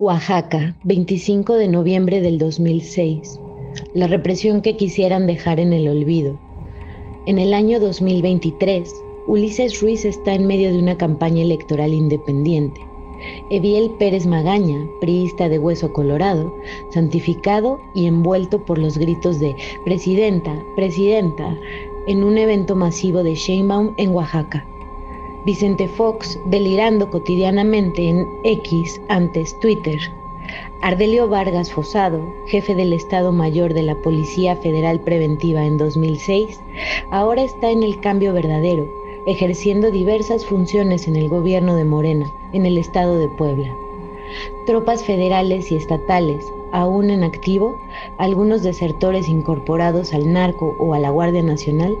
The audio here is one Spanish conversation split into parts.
Oaxaca, 25 de noviembre del 2006. La represión que quisieran dejar en el olvido. En el año 2023, Ulises Ruiz está en medio de una campaña electoral independiente. Eviel Pérez Magaña, priista de hueso colorado, santificado y envuelto por los gritos de Presidenta, Presidenta, en un evento masivo de Sheinbaum en Oaxaca. Vicente Fox delirando cotidianamente en X, antes Twitter. Ardelio Vargas Fosado, jefe del Estado Mayor de la Policía Federal Preventiva en 2006, ahora está en el cambio verdadero, ejerciendo diversas funciones en el gobierno de Morena, en el estado de Puebla. Tropas federales y estatales, aún en activo, algunos desertores incorporados al narco o a la Guardia Nacional,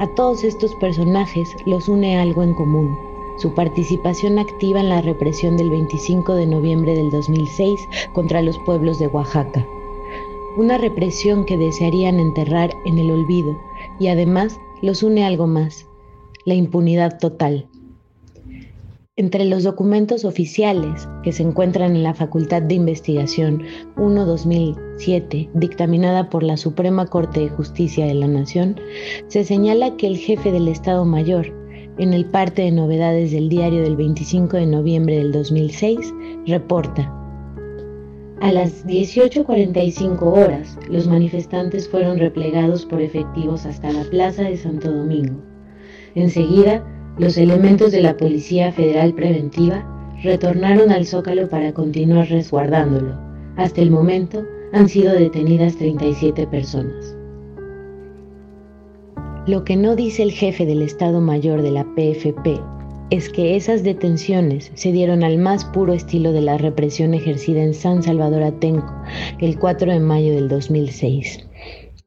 a todos estos personajes los une algo en común, su participación activa en la represión del 25 de noviembre del 2006 contra los pueblos de Oaxaca. Una represión que desearían enterrar en el olvido y además los une algo más, la impunidad total. Entre los documentos oficiales que se encuentran en la Facultad de Investigación 1-2007, dictaminada por la Suprema Corte de Justicia de la Nación, se señala que el jefe del Estado Mayor, en el parte de novedades del diario del 25 de noviembre del 2006, reporta. A las 18.45 horas, los manifestantes fueron replegados por efectivos hasta la Plaza de Santo Domingo. Enseguida, los elementos de la Policía Federal Preventiva retornaron al Zócalo para continuar resguardándolo. Hasta el momento han sido detenidas 37 personas. Lo que no dice el jefe del Estado Mayor de la PFP es que esas detenciones se dieron al más puro estilo de la represión ejercida en San Salvador Atenco el 4 de mayo del 2006.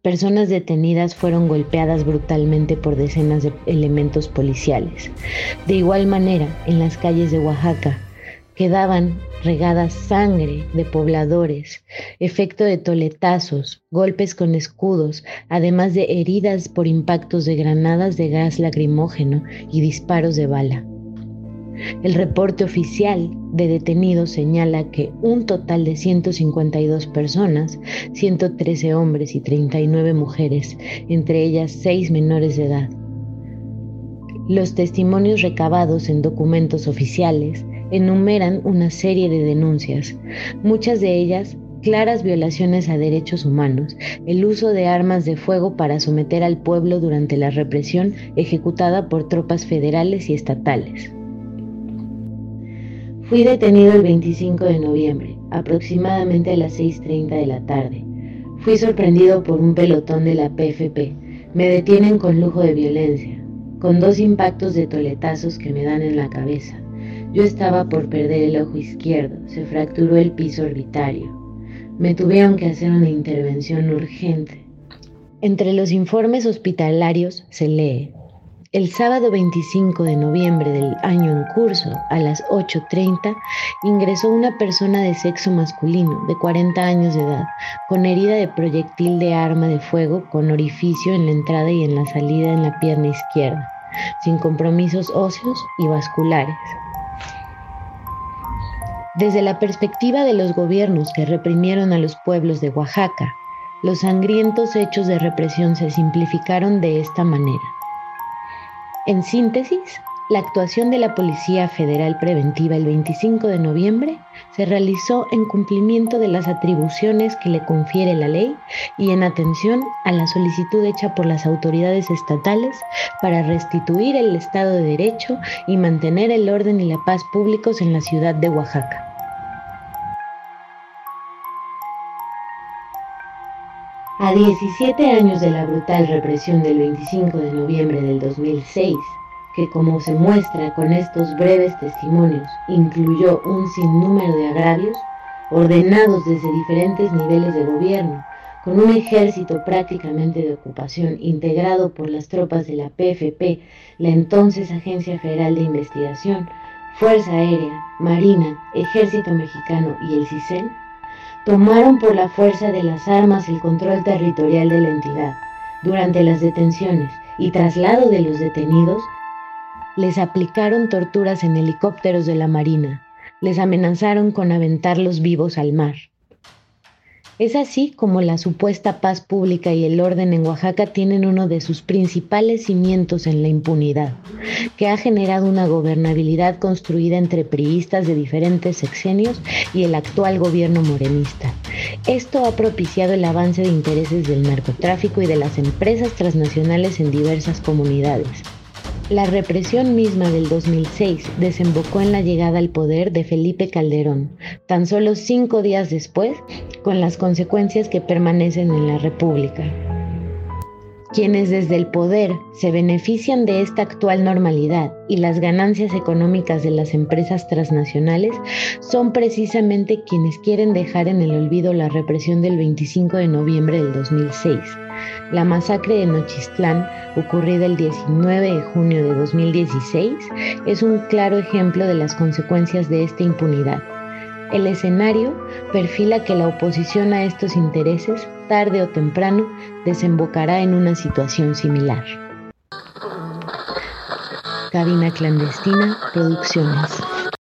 Personas detenidas fueron golpeadas brutalmente por decenas de elementos policiales. De igual manera, en las calles de Oaxaca quedaban regadas sangre de pobladores, efecto de toletazos, golpes con escudos, además de heridas por impactos de granadas de gas lacrimógeno y disparos de bala. El reporte oficial de detenidos señala que un total de 152 personas, 113 hombres y 39 mujeres, entre ellas 6 menores de edad. Los testimonios recabados en documentos oficiales enumeran una serie de denuncias, muchas de ellas claras violaciones a derechos humanos, el uso de armas de fuego para someter al pueblo durante la represión ejecutada por tropas federales y estatales. Fui detenido el 25 de noviembre, aproximadamente a las 6.30 de la tarde. Fui sorprendido por un pelotón de la PFP. Me detienen con lujo de violencia, con dos impactos de toletazos que me dan en la cabeza. Yo estaba por perder el ojo izquierdo, se fracturó el piso orbitario. Me tuvieron que hacer una intervención urgente. Entre los informes hospitalarios se lee, el sábado 25 de noviembre del año en curso, a las 8.30, ingresó una persona de sexo masculino, de 40 años de edad, con herida de proyectil de arma de fuego con orificio en la entrada y en la salida en la pierna izquierda, sin compromisos óseos y vasculares. Desde la perspectiva de los gobiernos que reprimieron a los pueblos de Oaxaca, los sangrientos hechos de represión se simplificaron de esta manera. En síntesis, la actuación de la Policía Federal Preventiva el 25 de noviembre se realizó en cumplimiento de las atribuciones que le confiere la ley y en atención a la solicitud hecha por las autoridades estatales para restituir el Estado de Derecho y mantener el orden y la paz públicos en la ciudad de Oaxaca. A 17 años de la brutal represión del 25 de noviembre del 2006, que como se muestra con estos breves testimonios, incluyó un sinnúmero de agravios ordenados desde diferentes niveles de gobierno, con un ejército prácticamente de ocupación integrado por las tropas de la PFP, la entonces Agencia Federal de Investigación, Fuerza Aérea, Marina, Ejército Mexicano y el CISEN, tomaron por la fuerza de las armas el control territorial de la entidad. Durante las detenciones y traslado de los detenidos, les aplicaron torturas en helicópteros de la Marina, les amenazaron con aventarlos vivos al mar. Es así como la supuesta paz pública y el orden en Oaxaca tienen uno de sus principales cimientos en la impunidad, que ha generado una gobernabilidad construida entre priistas de diferentes sexenios y el actual gobierno morenista. Esto ha propiciado el avance de intereses del narcotráfico y de las empresas transnacionales en diversas comunidades. La represión misma del 2006 desembocó en la llegada al poder de Felipe Calderón, tan solo cinco días después, con las consecuencias que permanecen en la República. Quienes desde el poder se benefician de esta actual normalidad y las ganancias económicas de las empresas transnacionales son precisamente quienes quieren dejar en el olvido la represión del 25 de noviembre del 2006 la masacre de Nochistlán, ocurrida el 19 de junio de 2016, es un claro ejemplo de las consecuencias de esta impunidad. El escenario perfila que la oposición a estos intereses, tarde o temprano, desembocará en una situación similar. Cabina Clandestina Producciones.